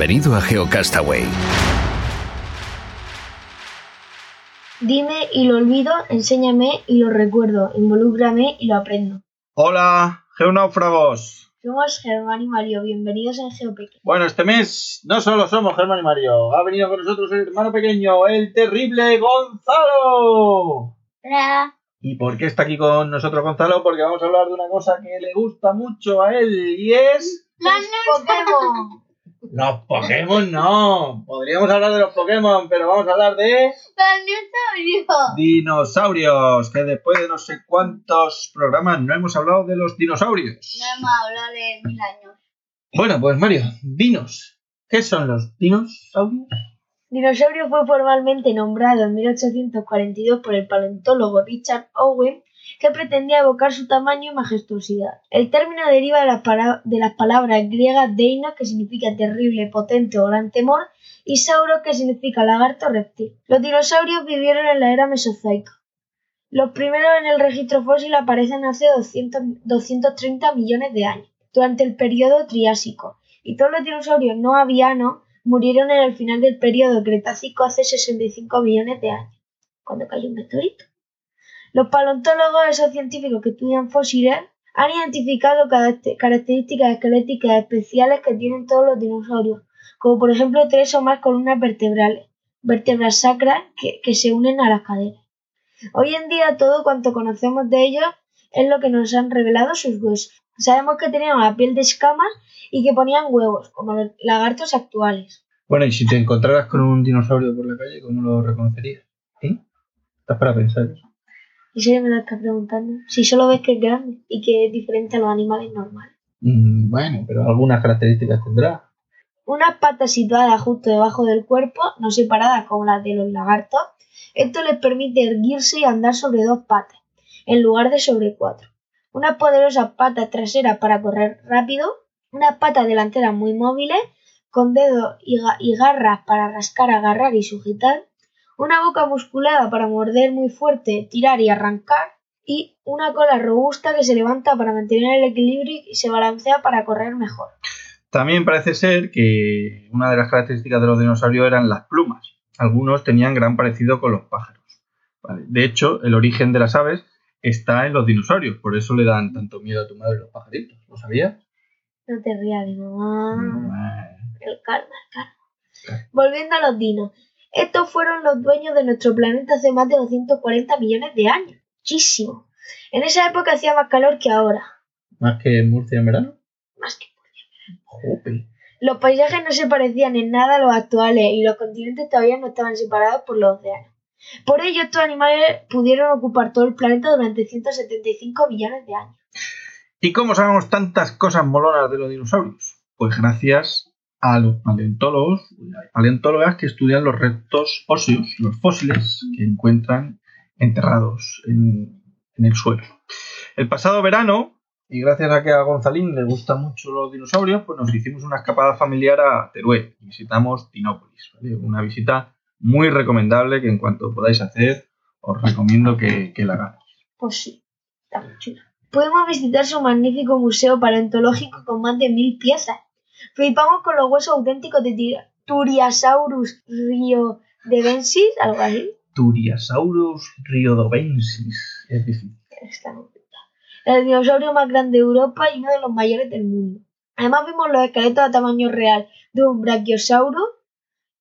Bienvenido a GeoCastaway. Dime y lo olvido, enséñame y lo recuerdo, involúcrame y lo aprendo. Hola, geonáufragos. Somos Germán y Mario, bienvenidos en GeoPeque. Bueno, este mes no solo somos Germán y Mario, ha venido con nosotros el hermano pequeño, el terrible Gonzalo. Hola. ¿Y por qué está aquí con nosotros Gonzalo? Porque vamos a hablar de una cosa que le gusta mucho a él y es... Los Pokémon. Los Pokémon no. Podríamos hablar de los Pokémon, pero vamos a hablar de... Los Dinosaurios, que después de no sé cuántos programas no hemos hablado de los dinosaurios. No hemos hablado de mil años. Bueno, pues Mario, dinos. ¿Qué son los dinosaurios? Dinosaurio fue formalmente nombrado en 1842 por el paleontólogo Richard Owen, que pretendía evocar su tamaño y majestuosidad. El término deriva de las, palabras griegas deino, que significa terrible, potente o gran temor, y sauro, que significa lagarto reptil. Los dinosaurios vivieron en la era mesozoica. Los primeros en el registro fósil aparecen hace 200 230 millones de años, durante el periodo Triásico, y todos los dinosaurios no avianos murieron en el final del periodo Cretácico hace 65 millones de años, cuando cayó un meteorito. Los paleontólogos, esos científicos que estudian fósiles, han identificado caracte- características esqueléticas especiales que tienen todos los dinosaurios, como por ejemplo tres o más columnas vertebrales, vértebras sacras que, que se unen a las caderas. Hoy en día todo cuanto conocemos de ellos es lo que nos han revelado sus huesos. Sabemos que tenían la piel de escamas y que ponían huevos, como los lagartos actuales. Bueno, y si te encontraras con un dinosaurio por la calle, ¿cómo lo reconocerías? ¿Eh? Estás para pensar eso. ¿Y si me lo estás preguntando? Si solo ves que es grande y que es diferente a los animales normales. Mm, bueno, pero algunas características tendrá. Unas patas situadas justo debajo del cuerpo, no separadas como las de los lagartos. Esto les permite erguirse y andar sobre dos patas, en lugar de sobre cuatro. Unas poderosas patas traseras para correr rápido, unas patas delanteras muy móviles, con dedos y, ga- y garras para rascar, agarrar y sujetar, una boca musculada para morder muy fuerte, tirar y arrancar, y una cola robusta que se levanta para mantener el equilibrio y se balancea para correr mejor. También parece ser que una de las características de los dinosaurios eran las plumas. Algunos tenían gran parecido con los pájaros. Vale, De hecho, el origen de las aves está en los dinosaurios, por eso le dan tanto miedo a tu madre los pajaritos. ¿Lo sabías? No te rías mamá. Bueno. El karma, el karma. Volviendo a los dinos. Estos fueron los dueños de nuestro planeta hace más de 240 millones de años. Muchísimo. En esa época hacía más calor que ahora. ¿Más que en Murcia en verano? Más que. Jope. Los paisajes no se parecían en nada a los actuales y los continentes todavía no estaban separados por los océanos. Por ello, estos animales pudieron ocupar todo el planeta durante 175 millones de años. ¿Y cómo sabemos tantas cosas molonas de los dinosaurios? Pues gracias a los paleontólogos, paleontólogas que estudian los restos óseos, los fósiles que encuentran enterrados en, el suelo. El pasado verano, y gracias a que a Gonzalín le gustan mucho los dinosaurios, pues nos hicimos una escapada familiar a Teruel y visitamos Dinópolis. Una visita muy recomendable que en cuanto podáis hacer, os recomiendo que, la hagáis. Pues sí, está muy chulo. Pudimos visitar su magnífico museo paleontológico con más de mil piezas. Flipamos con los huesos auténticos de Turiasaurus riodebensis, algo así. Turiasaurus riodobensis. Es difícil. Está. El dinosaurio más grande de Europa y uno de los mayores del mundo. Además vimos los esqueletos a tamaño real de un brachiosauro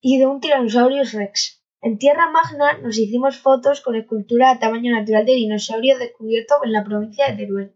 y de un Tyrannosaurus rex. En Tierra Magna nos hicimos fotos con esculturas a tamaño natural de dinosaurios descubiertos en la provincia de Teruel.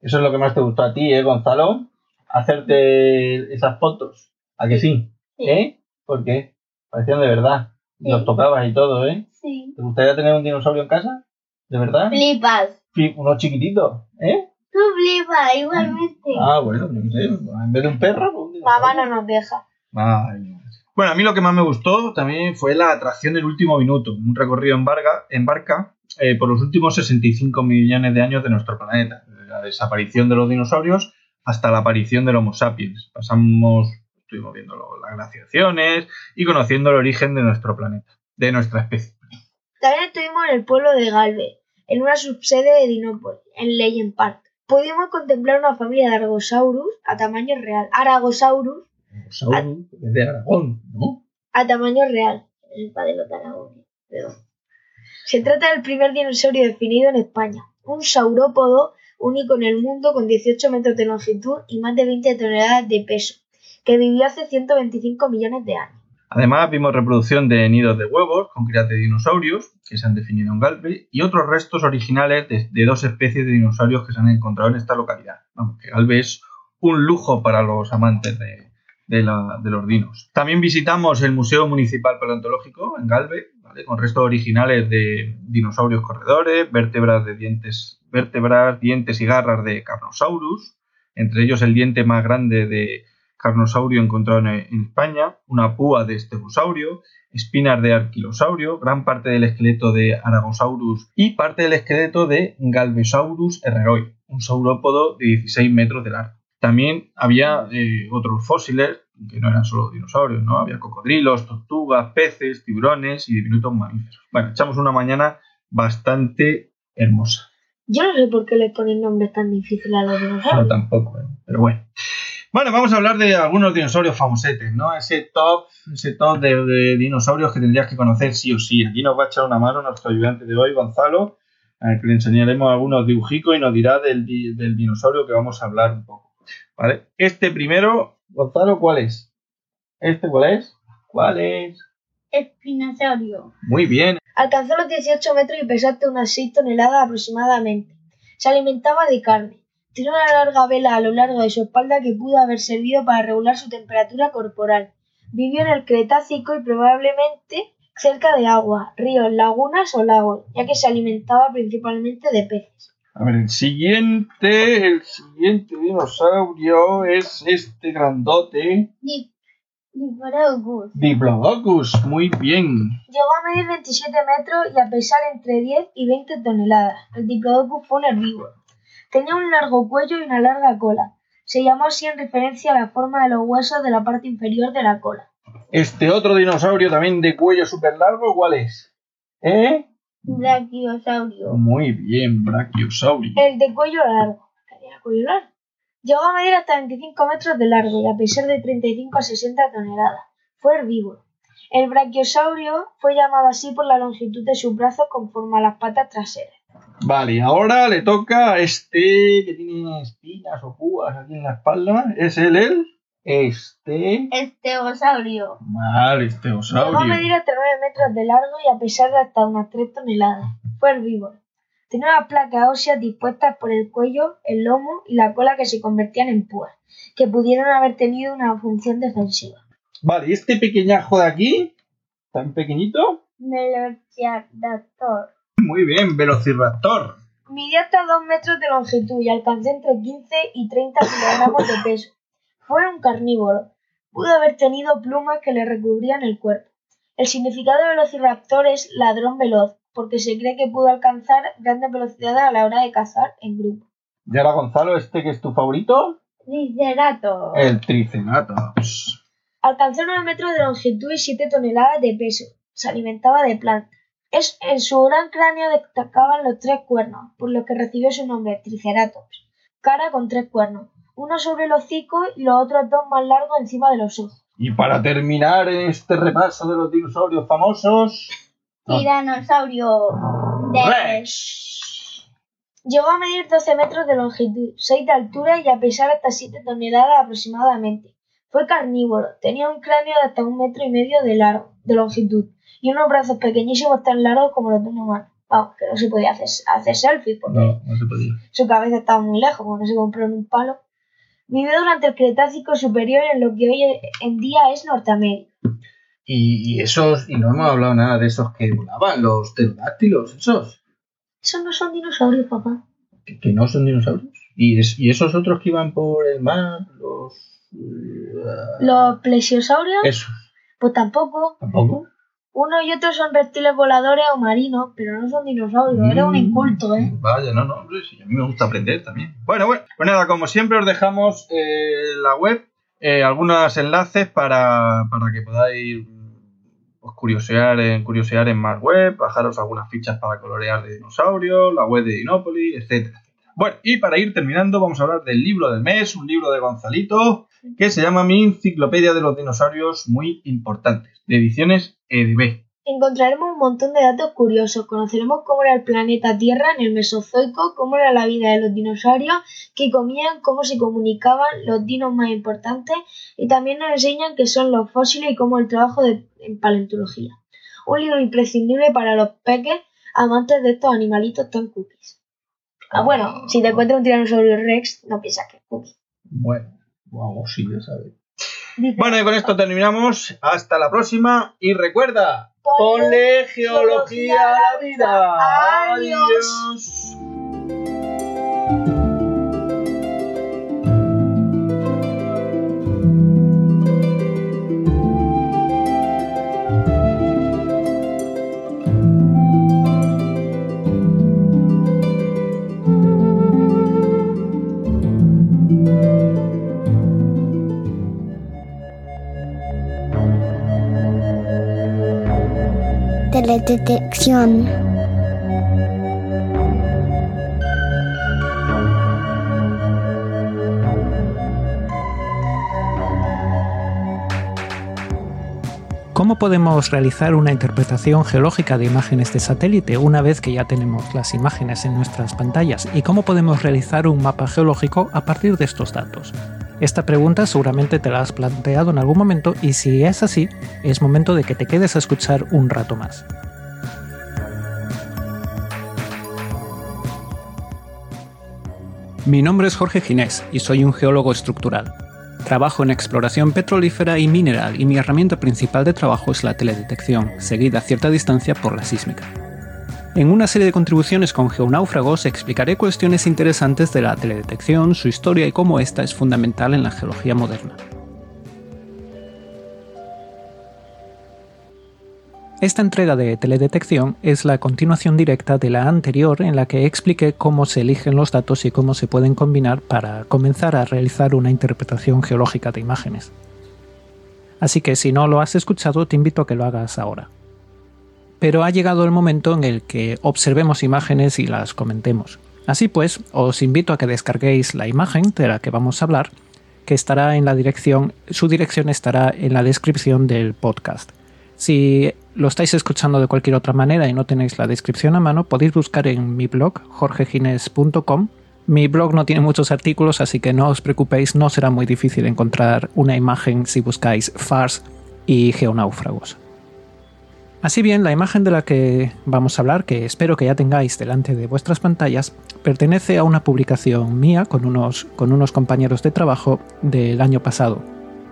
Eso es lo que más te gustó a ti, ¿eh, Gonzalo? Hacerte esas fotos. ¿A que sí? Sí. ¿Eh? ¿Por qué? Parecían de verdad. Sí. Los tocabas y todo, ¿eh? Sí. ¿Te gustaría tener un dinosaurio en casa? ¿De verdad? Flipas. Fli- Uno chiquitito, ¿eh? Tú flipas, igualmente. Ah, bueno, qué sé. En vez de un perro, pues dinosaurio. no nos deja. Ay. Bueno, a mí lo que más me gustó también fue la atracción del último minuto, un recorrido en, barca, en barca eh, por los últimos 65 millones de años de nuestro planeta, la desaparición de los dinosaurios hasta la aparición del Homo sapiens. Pasamos, estuvimos viendo las glaciaciones y conociendo el origen de nuestro planeta, de nuestra especie. También estuvimos en el pueblo de Galve, en una subsede de Dinópolis, en Legend Park. Pudimos contemplar una familia de Argosaurus a tamaño real. Aragosaurus Dinosaurio de Aragón, ¿no? a tamaño real. El padre de Aragón. Se trata del primer dinosaurio definido en España. Un saurópodo único en el mundo con 18 metros de longitud y más de 20 toneladas de peso, que vivió hace 125 millones de años. Además, vimos reproducción de nidos de huevos con crías de dinosaurios que se han definido en Galve y otros restos originales de, dos especies de dinosaurios que se han encontrado en esta localidad. Vamos, que Galve es un lujo para los amantes de, de los dinos. También visitamos el Museo Municipal Paleontológico en Galve, con restos originales de dinosaurios corredores, vértebras de dientes, vértebras, dientes y garras de Carnosaurus, entre ellos el diente más grande de carnosaurio encontrado en, España, una púa de estegosaurio, espinas de arquilosaurio, gran parte del esqueleto de Aragosaurus y parte del esqueleto de Galvesaurus herreroi, un saurópodo de 16 metros de largo. También había eh, otros fósiles que no eran solo dinosaurios, ¿no? Había cocodrilos, tortugas, peces, tiburones y diminutos mamíferos. Bueno, echamos una mañana bastante hermosa. Yo no sé por qué les ponen nombres tan difíciles a los No, dinosaurios. tampoco, ¿eh? pero bueno. Bueno, vamos a hablar de algunos dinosaurios famosetes, ¿no? Ese top, ese top de, dinosaurios que tendrías que conocer sí o sí. Aquí nos va a echar una mano nuestro ayudante de hoy, Gonzalo, al que le enseñaremos algunos dibujicos y nos dirá del, del dinosaurio que vamos a hablar un poco. ¿Vale? Este primero, Gonzalo, ¿cuál es? ¿Este cuál es? ¿Cuál es? Espinosaurio. Muy bien. Alcanzó los 18 metros y pesó hasta unas 6 toneladas aproximadamente. Se alimentaba de carne. Tiene una larga vela a lo largo de su espalda que pudo haber servido para regular su temperatura corporal. Vivió en el Cretácico y probablemente cerca de agua, ríos, lagunas o lagos, ya que se alimentaba principalmente de peces. A ver, el siguiente, el siguiente dinosaurio es este grandote. Diplodocus. Diplodocus, muy bien. Llegó a medir 27 metros y a pesar entre 10 y 20 toneladas. El Diplodocus fue un herbívoro. Tenía un largo cuello y una larga cola. Se llamó así en referencia a la forma de los huesos de la parte inferior de la cola. Este otro dinosaurio también de cuello súper largo, ¿cuál es? ¿Eh? Brachiosaurio. Muy bien, Brachiosaurio. El de cuello largo. Tenía cuello largo. Llegó a medir hasta 25 metros de largo y a pesar de 35 a 60 toneladas. Fue herbívoro. El brachiosaurio fue llamado así por la longitud de sus brazos conforme a las patas traseras. Vale, ahora le toca a este que tiene espinas o púas aquí en la espalda. ¿Es él el? Este. Estegosaurio. Vale, Llegó a esteosaurio. medir hasta 9 metros de largo y a pesar de hasta unas 3 toneladas. Fue herbívoro. Tenía unas placas óseas dispuestas por el cuello, el lomo y la cola que se convertían en púas, que pudieron haber tenido una función defensiva. Vale, ¿y este pequeñajo de aquí? ¿Tan pequeñito? Velociraptor. Muy bien, Velociraptor. Midió hasta 2 metros de longitud y alcanzó entre 15 y 30 kilogramos de peso. Fue un carnívoro. Pudo haber tenido plumas que le recubrían el cuerpo. El significado de Velociraptor es ladrón veloz, porque se cree que pudo alcanzar grandes velocidades a la hora de cazar en grupo. Y ahora, Gonzalo, ¿este que es tu favorito? Triceratops. El Triceratops. Alcanzó 9 metros de longitud y 7 toneladas de peso. Se alimentaba de plantas. Es, en su gran cráneo destacaban los tres cuernos, por los que recibió su nombre, Triceratops. Cara con tres cuernos, uno sobre el hocico y los otros dos más largos encima de los ojos. Y para terminar este repaso de los dinosaurios famosos, Tiranosaurio Rex. Llegó a medir 12 metros de longitud, 6 de altura y a pesar hasta 7 toneladas aproximadamente. Fue carnívoro, tenía un cráneo de hasta un metro y medio de largo, de longitud, y unos brazos pequeñísimos tan largos como los de un humano. Vamos, que no se podía hacer, hacer selfie porque no, no se podía. su cabeza estaba muy lejos, como no se compró en un palo. Vivió durante el Cretácico superior en lo que hoy en día es Norteamérica. Y, y esos, y no hemos hablado nada de esos que volaban, los pterodáctilos, esos. Esos no son dinosaurios, papá. Que, que no son dinosaurios. ¿Y, es- y esos otros que iban por el mar, los... Los plesiosaurios, Eso, pues tampoco. tampoco. Uno y otro son reptiles voladores o marinos, pero no son dinosaurios. Eres un Mm, inculto, ¿eh? Vaya, no, no, hombre, sí, a mí me gusta aprender también. Bueno, bueno, pues nada, como siempre os dejamos eh, la web, eh, algunos enlaces para, para que podáis pues, curiosear, en, curiosear en más web, bajaros algunas fichas para colorear de dinosaurios, la web de Dinópolis, etcétera. Bueno, y para ir terminando, vamos a hablar del libro del mes, un libro de Gonzalito, que se llama Mi Enciclopedia de los Dinosaurios Muy Importantes, de ediciones EDB. Encontraremos un montón de datos curiosos. Conoceremos cómo era el planeta Tierra en el Mesozoico, cómo era la vida de los dinosaurios, qué comían, cómo se comunicaban los dinos más importantes y también nos enseñan qué son los fósiles y cómo el trabajo de, en paleontología. Un libro imprescindible para los peques amantes de estos animalitos tan cookies. Ah, bueno, si te encuentras un tiranosaurio rex, no piensas que es cookie. Bueno, vamos, sí, ya sabes. Bueno, y con esto terminamos. Hasta la próxima. Y recuerda, Ponle geología a la vida. Adiós. Teledetección. ¿Cómo podemos realizar una interpretación geológica de imágenes de satélite una vez que ya tenemos las imágenes en nuestras pantallas? ¿Y cómo podemos realizar un mapa geológico a partir de estos datos? Esta pregunta seguramente te la has planteado en algún momento y si es así, es momento de que te quedes a escuchar un rato más. Mi nombre es Jorge Ginés y soy un geólogo estructural. Trabajo en exploración petrolífera y mineral y mi herramienta principal de trabajo es la teledetección, seguida a cierta distancia por la sísmica. En una serie de contribuciones con geonáufragos explicaré cuestiones interesantes de la teledetección, su historia y cómo esta es fundamental en la geología moderna. Esta entrega de teledetección es la continuación directa de la anterior en la que expliqué cómo se eligen los datos y cómo se pueden combinar para comenzar a realizar una interpretación geológica de imágenes. Así que si no lo has escuchado te invito a que lo hagas ahora. Pero ha llegado el momento en el que observemos imágenes y las comentemos. Así pues, os invito a que descarguéis la imagen de la que vamos a hablar, que estará en la dirección, su dirección estará en la descripción del podcast. Si lo estáis escuchando de cualquier otra manera y no tenéis la descripción a mano, podéis buscar en mi blog, jorgegines.com. Mi blog no tiene muchos artículos, así que no os preocupéis, no será muy difícil encontrar una imagen si buscáis FARS y geonáufragos. Así bien, la imagen de la que vamos a hablar, que espero que ya tengáis delante de vuestras pantallas, pertenece a una publicación mía con unos, con unos compañeros de trabajo del año pasado.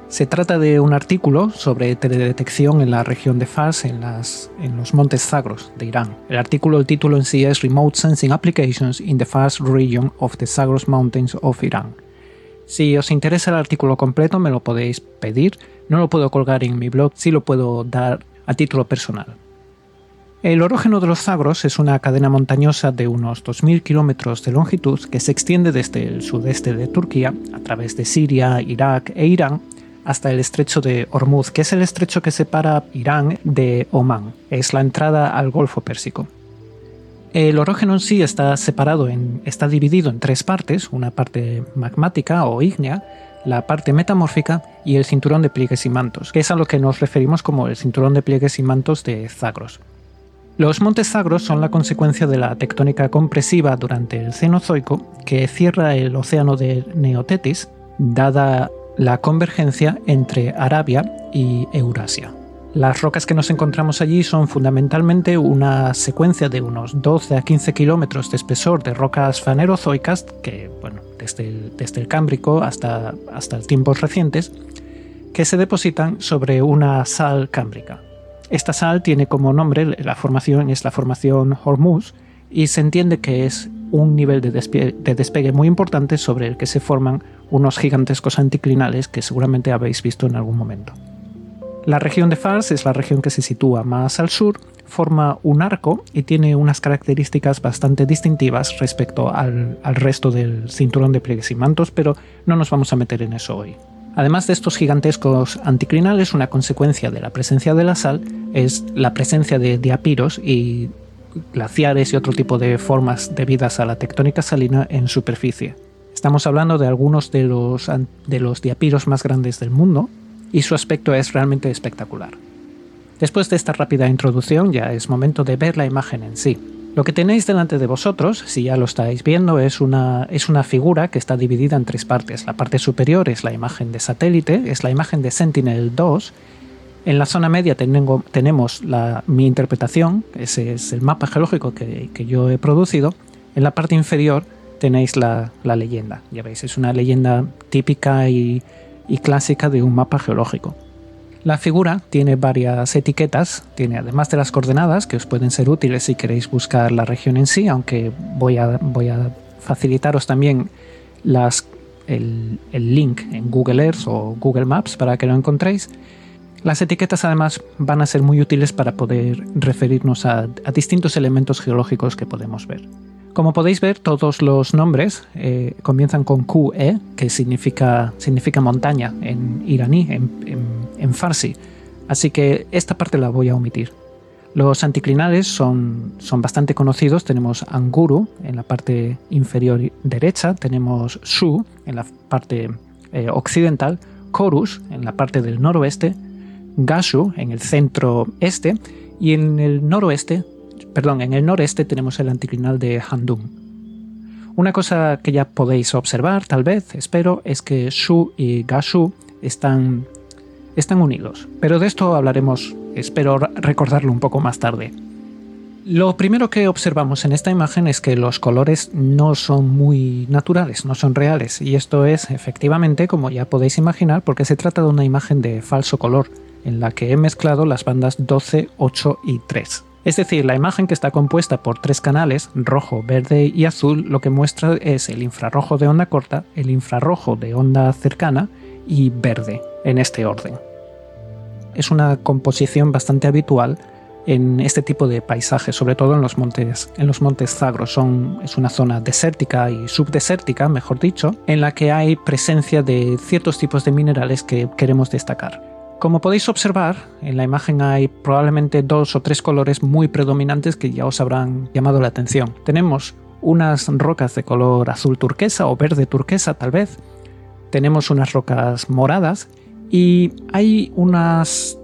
Se trata de un artículo sobre teledetección en la región de Fars, en, las, en los montes Zagros de Irán. El artículo, el título en sí es Remote Sensing Applications in the Fars Region of the Zagros Mountains of Iran. Si os interesa el artículo completo me lo podéis pedir, no lo puedo colgar en mi blog, sí lo puedo dar a título personal. El orógeno de los Zagros es una cadena montañosa de unos 2.000 kilómetros de longitud que se extiende desde el sudeste de Turquía, a través de Siria, Irak e Irán, hasta el estrecho de Hormuz, que es el estrecho que separa Irán de Omán. Es la entrada al Golfo Pérsico. El orógeno en sí está separado, en, está dividido en tres partes, una parte magmática o ígnea, la parte metamórfica y el cinturón de pliegues y mantos, que es a lo que nos referimos como el cinturón de pliegues y mantos de Zagros. Los montes Zagros son la consecuencia de la tectónica compresiva durante el Cenozoico que cierra el océano de Neotetis, dada la convergencia entre Arabia y Eurasia. Las rocas que nos encontramos allí son fundamentalmente una secuencia de unos 12 a 15 kilómetros de espesor de rocas fanerozoicas, que, bueno, desde el, Cámbrico hasta, hasta tiempos recientes, que se depositan sobre una sal cámbrica. Esta sal tiene como nombre la formación, es la formación Hormuz, y se entiende que es un nivel de despegue, muy importante sobre el que se forman unos gigantescos anticlinales que seguramente habéis visto en algún momento. La región de Fars es la región que se sitúa más al sur, forma un arco y tiene unas características bastante distintivas respecto al, resto del cinturón de pliegues y mantos, pero no nos vamos a meter en eso hoy. Además de estos gigantescos anticlinales, una consecuencia de la presencia de la sal es la presencia de diapiros y glaciares y otro tipo de formas debidas a la tectónica salina en superficie. Estamos hablando de algunos de los, de los diapiros más grandes del mundo y su aspecto es realmente espectacular. Después de esta rápida introducción ya es momento de ver la imagen en sí. Lo que tenéis delante de vosotros, si ya lo estáis viendo, es una, es una figura que está dividida en tres partes. La parte superior es la imagen de satélite, es la imagen de Sentinel-2 en la zona media tenemos la, mi interpretación, ese es el mapa geológico que, yo he producido. En la parte inferior tenéis la, leyenda. Ya veis, es una leyenda típica y, clásica de un mapa geológico. La figura tiene varias etiquetas, tiene además de las coordenadas que os pueden ser útiles si queréis buscar la región en sí, aunque voy a, facilitaros también las, el, link en Google Earth o Google Maps para que lo encontréis. Las etiquetas además van a ser muy útiles para poder referirnos a, distintos elementos geológicos que podemos ver. Como podéis ver, todos los nombres eh, comienzan con QE, que significa, significa montaña en iraní, en, farsi. Así que esta parte la voy a omitir. Los anticlinales son, son bastante conocidos. Tenemos Anguru en la parte inferior derecha, tenemos Su en la parte eh, occidental, Korus en la parte del noroeste, Gashu en el centro este y en el noroeste, perdón, en el noreste tenemos el anticlinal de Handum. Una cosa que ya podéis observar, tal vez, espero, es que Shu y Gashu están, están unidos, pero de esto hablaremos, espero recordarlo un poco más tarde. Lo primero que observamos en esta imagen es que los colores no son muy naturales, no son reales, y esto es efectivamente, como ya podéis imaginar, porque se trata de una imagen de falso color en la que he mezclado las bandas 12, 8 y 3. Es decir, la imagen que está compuesta por tres canales, rojo, verde y azul, lo que muestra es el infrarrojo de onda corta, el infrarrojo de onda cercana y verde, en este orden. Es una composición bastante habitual en este tipo de paisajes, sobre todo en los montes, en los montes Zagros. Son, es una zona desértica y subdesértica, mejor dicho, en la que hay presencia de ciertos tipos de minerales que queremos destacar. Como podéis observar, en la imagen hay probablemente dos o tres colores muy predominantes que ya os habrán llamado la atención. Tenemos unas rocas de color azul turquesa o verde turquesa tal vez. Tenemos unas rocas moradas y hay unas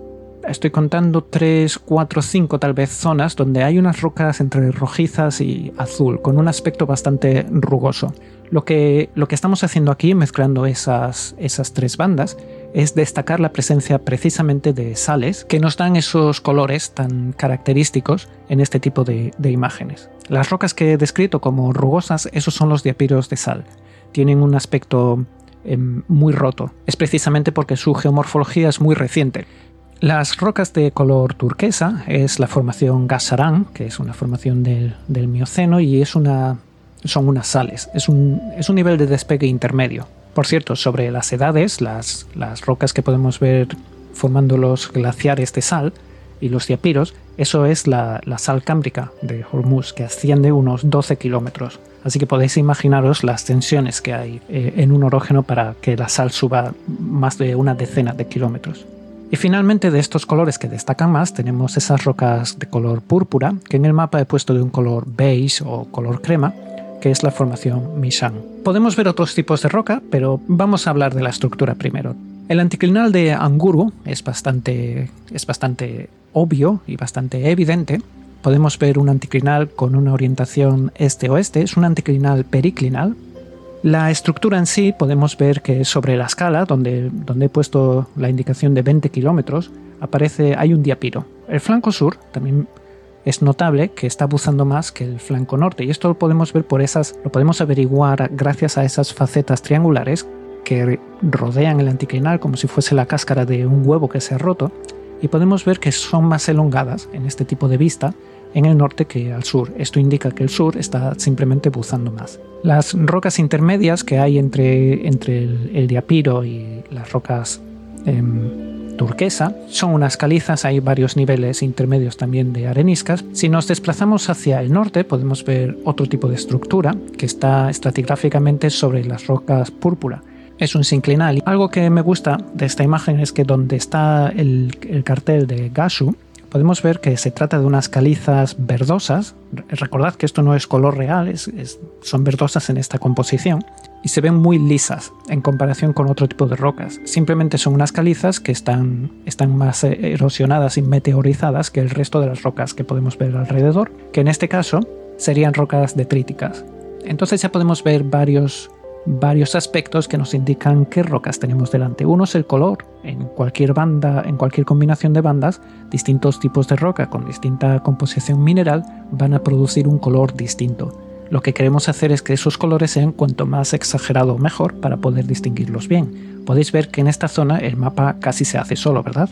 estoy contando 3, 4, 5 tal vez zonas donde hay unas rocas entre rojizas y azul, con un aspecto bastante rugoso. Lo que, lo que estamos haciendo aquí, mezclando esas, esas tres bandas, es destacar la presencia precisamente de sales que nos dan esos colores tan característicos en este tipo de, imágenes. Las rocas que he descrito como rugosas, esos son los diapiros de sal. Tienen un aspecto em, muy roto. Es precisamente porque su geomorfología es muy reciente. Las rocas de color turquesa es la formación Gasarán, que es una formación del, Mioceno y es una, son unas sales. Es un, es un nivel de despegue intermedio. Por cierto, sobre las edades, las, las rocas que podemos ver formando los glaciares de sal y los diapiros, eso es la, sal cámbrica de Hormuz, que asciende unos 12 kilómetros. Así que podéis imaginaros las tensiones que hay eh, en un orógeno para que la sal suba más de una decena de kilómetros. Y finalmente de estos colores que destacan más tenemos esas rocas de color púrpura, que en el mapa he puesto de un color beige o color crema, que es la formación Mishan. Podemos ver otros tipos de roca, pero vamos a hablar de la estructura primero. El anticlinal de Anguru es bastante, es bastante obvio y bastante evidente. Podemos ver un anticlinal con una orientación este-oeste, es un anticlinal periclinal. La estructura en sí podemos ver que sobre la escala, donde, donde he puesto la indicación de 20 kilómetros, aparece, hay un diapiro. El flanco sur también es notable que está buzando más que el flanco norte y esto lo podemos ver por esas, lo podemos averiguar gracias a esas facetas triangulares que rodean el anticlinal como si fuese la cáscara de un huevo que se ha roto y podemos ver que son más elongadas en este tipo de vista en el norte que al sur. Esto indica que el sur está simplemente buzando más. Las rocas intermedias que hay entre, entre el, diapiro y las rocas em, turquesa son unas calizas, hay varios niveles intermedios también de areniscas. Si nos desplazamos hacia el norte podemos ver otro tipo de estructura que está estratigráficamente sobre las rocas púrpura. Es un sinclinal. Algo que me gusta de esta imagen es que donde está el, el cartel de Gasu, podemos ver que se trata de unas calizas verdosas. Recordad que esto no es color real, son verdosas en esta composición y se ven muy lisas en comparación con otro tipo de rocas. Simplemente son unas calizas que están, están más erosionadas y meteorizadas que el resto de las rocas que podemos ver alrededor, que en este caso serían rocas detríticas. Entonces ya podemos ver varios varios aspectos que nos indican qué rocas tenemos delante. Uno es el color. En cualquier banda, en cualquier combinación de bandas, distintos tipos de roca con distinta composición mineral van a producir un color distinto. Lo que queremos hacer es que esos colores sean cuanto más exagerado mejor para poder distinguirlos bien. Podéis ver que en esta zona el mapa casi se hace solo, ¿verdad?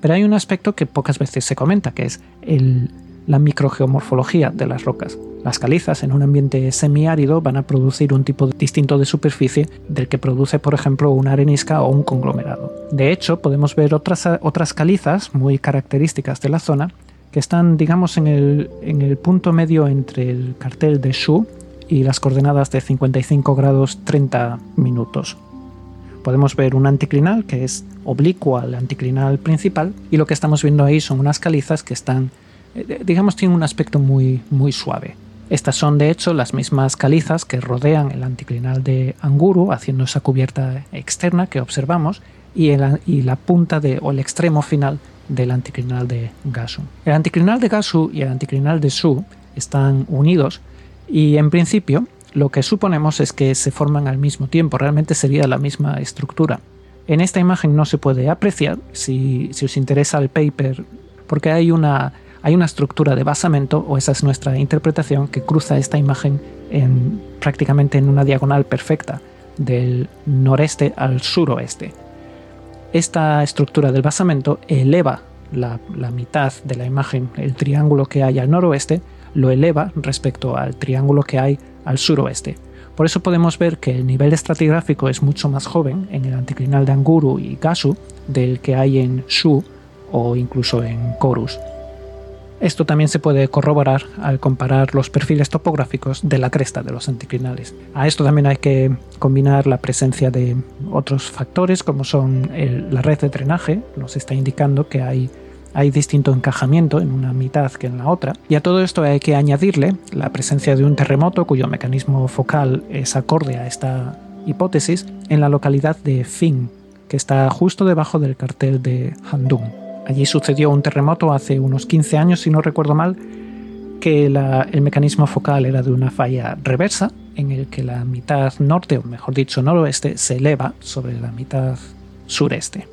Pero hay un aspecto que pocas veces se comenta, que es el, la microgeomorfología de las rocas. Las calizas en un ambiente semiárido van a producir un tipo distinto de superficie del que produce, por ejemplo, una arenisca o un conglomerado. De hecho, podemos ver otras, otras calizas muy características de la zona que están, digamos, en el, en el punto medio entre el cartel de Shu y las coordenadas de 55 grados 30 minutos. Podemos ver un anticlinal que es oblicuo al anticlinal principal y lo que estamos viendo ahí son unas calizas que están eh, digamos, tiene un aspecto muy, muy suave. Estas son de hecho las mismas calizas que rodean el anticlinal de Anguru, haciendo esa cubierta externa que observamos, y, y la punta de, o el extremo final del anticlinal de Gasu. El anticlinal de Gasu y el anticlinal de Su están unidos y en principio lo que suponemos es que se forman al mismo tiempo, realmente sería la misma estructura. En esta imagen no se puede apreciar, si, si os interesa el paper, porque hay una hay una estructura de basamento, o esa es nuestra interpretación, que cruza esta imagen en, prácticamente en una diagonal perfecta, del noreste al suroeste. Esta estructura del basamento eleva la, mitad de la imagen, el triángulo que hay al noroeste, lo eleva respecto al triángulo que hay al suroeste. Por eso podemos ver que el nivel estratigráfico es mucho más joven en el anticlinal de Anguru y Gasu del que hay en Shu o incluso en Korus. Esto también se puede corroborar al comparar los perfiles topográficos de la cresta de los anticlinales. A esto también hay que combinar la presencia de otros factores como son la red de drenaje, nos está indicando que hay, hay distinto encajamiento en una mitad que en la otra. Y a todo esto hay que añadirle la presencia de un terremoto cuyo mecanismo focal es acorde a esta hipótesis en la localidad de Fing, que está justo debajo del cartel de Handong. Allí sucedió un terremoto hace unos 15 años, si no recuerdo mal, que el mecanismo focal era de una falla reversa, en el que la mitad norte, o mejor dicho noroeste, se eleva sobre la mitad sureste.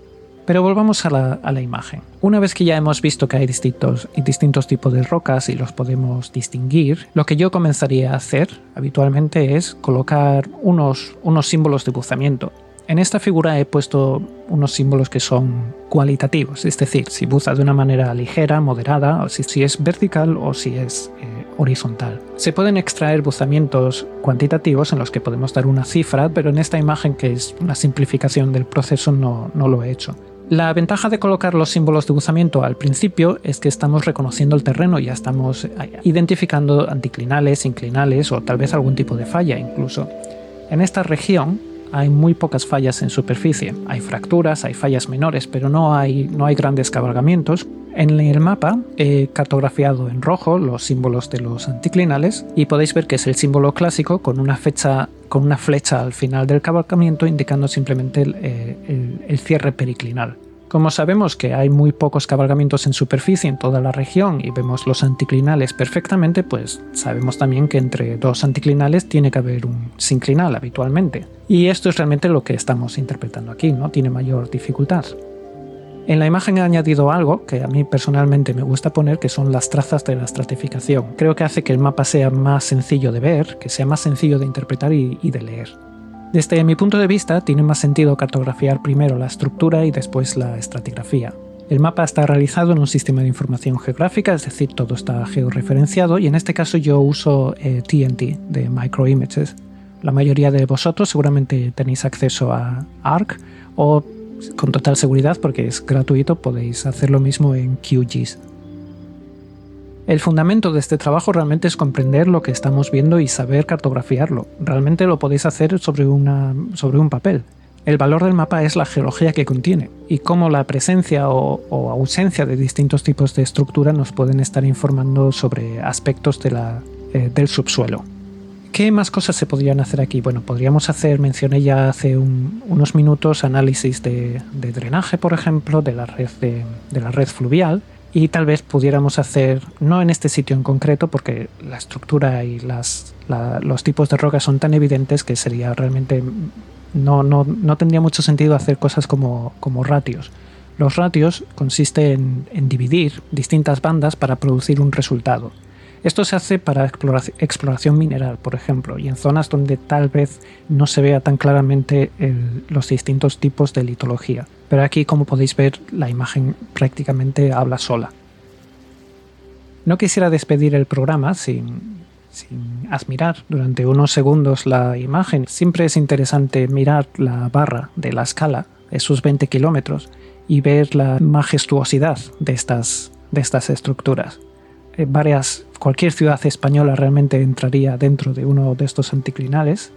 Pero volvamos a la, imagen. Una vez que ya hemos visto que hay distintos, distintos tipos de rocas y los podemos distinguir, lo que yo comenzaría a hacer habitualmente es colocar unos, unos símbolos de buzamiento. En esta figura he puesto unos símbolos que son cualitativos, es decir, si buza de una manera ligera, moderada, o si, es vertical o si es eh, horizontal. Se pueden extraer buzamientos cuantitativos en los que podemos dar una cifra, pero en esta imagen, que es una simplificación del proceso, no, no lo he hecho. La ventaja de colocar los símbolos de buzamiento al principio es que estamos reconociendo el terreno, ya estamos eh, identificando anticlinales, inclinales o tal vez algún tipo de falla incluso. En esta región hay muy pocas fallas en superficie. Hay fracturas, hay fallas menores, pero no hay, no hay grandes cabalgamientos. En el mapa he cartografiado en rojo los símbolos de los anticlinales y podéis ver que es el símbolo clásico con una, fecha, con una flecha al final del cabalgamiento indicando simplemente el eh, cierre periclinal. Como sabemos que hay muy pocos cabalgamientos en superficie en toda la región y vemos los anticlinales perfectamente, pues sabemos también que entre dos anticlinales tiene que haber un sinclinal habitualmente. Y esto es realmente lo que estamos interpretando aquí, no tiene mayor dificultad. En la imagen he añadido algo que a mí personalmente me gusta poner, que son las trazas de la estratificación. Creo que hace que el mapa sea más sencillo de ver, que sea más sencillo de interpretar y, y de leer. Desde mi punto de vista, tiene más sentido cartografiar primero la estructura y después la estratigrafía. El mapa está realizado en un sistema de información geográfica, es decir, todo está georreferenciado y en este caso yo uso TNT eh, de Microimages. La mayoría de vosotros seguramente tenéis acceso a ARC o con total seguridad porque es gratuito podéis hacer lo mismo en QGIS. El fundamento de este trabajo realmente es comprender lo que estamos viendo y saber cartografiarlo. Realmente lo podéis hacer sobre, una, sobre un papel. El valor del mapa es la geología que contiene y cómo la presencia o, ausencia de distintos tipos de estructura nos pueden estar informando sobre aspectos eh, del subsuelo. ¿Qué más cosas se podrían hacer aquí? Bueno, podríamos hacer, mencioné ya hace unos minutos, análisis de, drenaje, por ejemplo, de la red, de, la red fluvial y tal vez pudiéramos hacer, no en este sitio en concreto, porque la estructura y los tipos de rocas son tan evidentes que sería realmente no, no, tendría mucho sentido hacer cosas como, como ratios. Los ratios consisten en, dividir distintas bandas para producir un resultado. Esto se hace para exploración mineral, por ejemplo, y en zonas donde tal vez no se vea tan claramente los distintos tipos de litología. Pero aquí, como podéis ver, la imagen prácticamente habla sola. No quisiera despedir el programa sin, admirar durante unos segundos la imagen. Siempre es interesante mirar la barra de la escala, esos 20 kilómetros, y ver la majestuosidad de estas estructuras. Eh, varias, cualquier ciudad española realmente entraría dentro de uno de estos anticlinales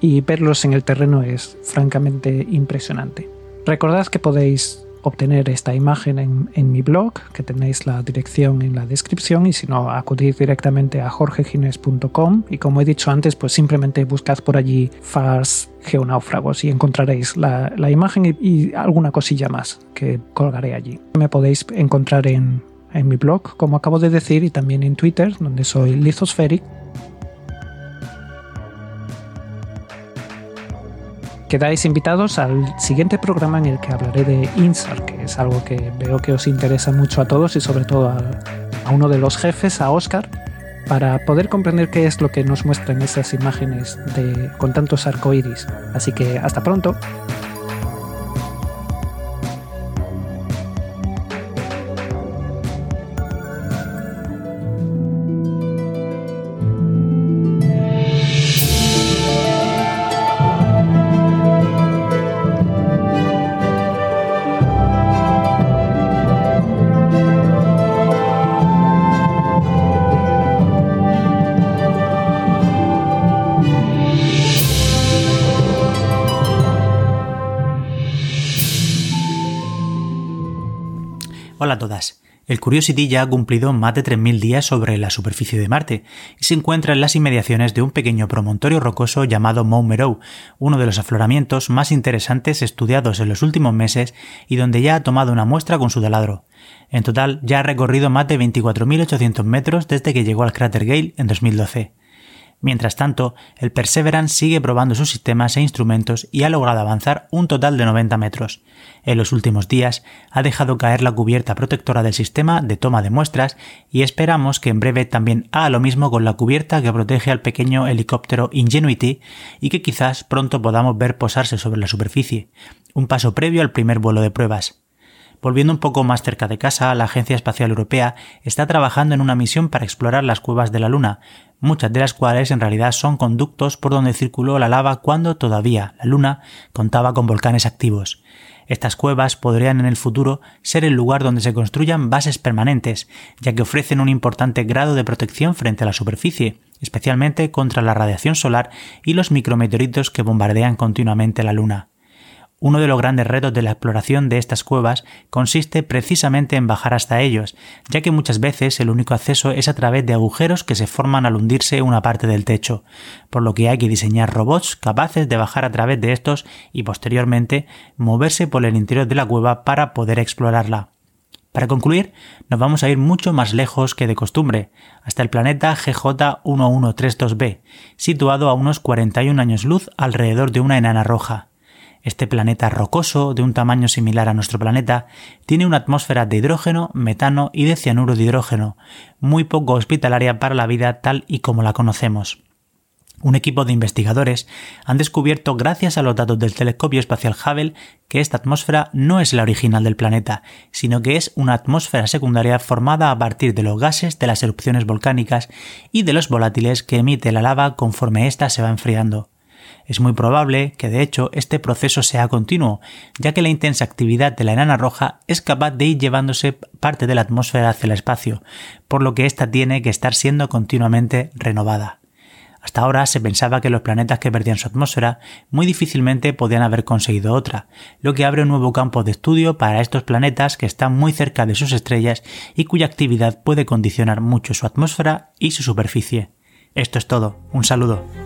y verlos en el terreno es francamente impresionante. Recordad que podéis obtener esta imagen en, mi blog, que tenéis la dirección en la descripción, y si no, acudir directamente a jorgegines.com y como he dicho antes, pues simplemente buscad por allí FARS geonáufragos y encontraréis la, imagen y, alguna cosilla más que colgaré allí. Me podéis encontrar en, en mi blog, como acabo de decir, y también en Twitter, donde soy Lithospheric Quedáis invitados al siguiente programa en el que hablaré de INSAR, que es algo que veo que os interesa mucho a todos y sobre todo a, uno de los jefes, a Oscar, para poder comprender qué es lo que nos muestran esas imágenes de, con tantos arcoíris. Así que hasta pronto. Hola a todas. El Curiosity ya ha cumplido más de 3.000 días sobre la superficie de Marte y se encuentra en las inmediaciones de un pequeño promontorio rocoso llamado Mount Meadow, uno de los afloramientos más interesantes estudiados en los últimos meses y donde ya ha tomado una muestra con su taladro. En total ya ha recorrido más de 24.800 metros desde que llegó al cráter Gale en 2012. Mientras tanto, el Perseverance sigue probando sus sistemas e instrumentos y ha logrado avanzar un total de 90 metros. En los últimos días ha dejado caer la cubierta protectora del sistema de toma de muestras y esperamos que en breve también haga lo mismo con la cubierta que protege al pequeño helicóptero Ingenuity y que quizás pronto podamos ver posarse sobre la superficie, un paso previo al primer vuelo de pruebas. Volviendo un poco más cerca de casa, la Agencia Espacial Europea está trabajando en una misión para explorar las cuevas de la Luna, muchas de las cuales en realidad son conductos por donde circuló la lava cuando todavía la Luna contaba con volcanes activos. Estas cuevas podrían en el futuro ser el lugar donde se construyan bases permanentes, ya que ofrecen un importante grado de protección frente a la superficie, especialmente contra la radiación solar y los micrometeoritos que bombardean continuamente la Luna. Uno de los grandes retos de la exploración de estas cuevas consiste precisamente en bajar hasta ellos, ya que muchas veces el único acceso es a través de agujeros que se forman al hundirse una parte del techo, por lo que hay que diseñar robots capaces de bajar a través de estos y posteriormente moverse por el interior de la cueva para poder explorarla. Para concluir, nos vamos a ir mucho más lejos que de costumbre, hasta el planeta GJ1132b, situado a unos 41 años luz alrededor de una enana roja. Este planeta rocoso, de un tamaño similar a nuestro planeta, tiene una atmósfera de hidrógeno, metano y de cianuro de hidrógeno, muy poco hospitalaria para la vida tal y como la conocemos. Un equipo de investigadores han descubierto, gracias a los datos del telescopio espacial Hubble, que esta atmósfera no es la original del planeta, sino que es una atmósfera secundaria formada a partir de los gases de las erupciones volcánicas y de los volátiles que emite la lava conforme ésta se va enfriando. Es muy probable que de hecho este proceso sea continuo, ya que la intensa actividad de la enana roja es capaz de ir llevándose parte de la atmósfera hacia el espacio, por lo que ésta tiene que estar siendo continuamente renovada. Hasta ahora se pensaba que los planetas que perdían su atmósfera muy difícilmente podían haber conseguido otra, lo que abre un nuevo campo de estudio para estos planetas que están muy cerca de sus estrellas y cuya actividad puede condicionar mucho su atmósfera y su superficie. Esto es todo, un saludo.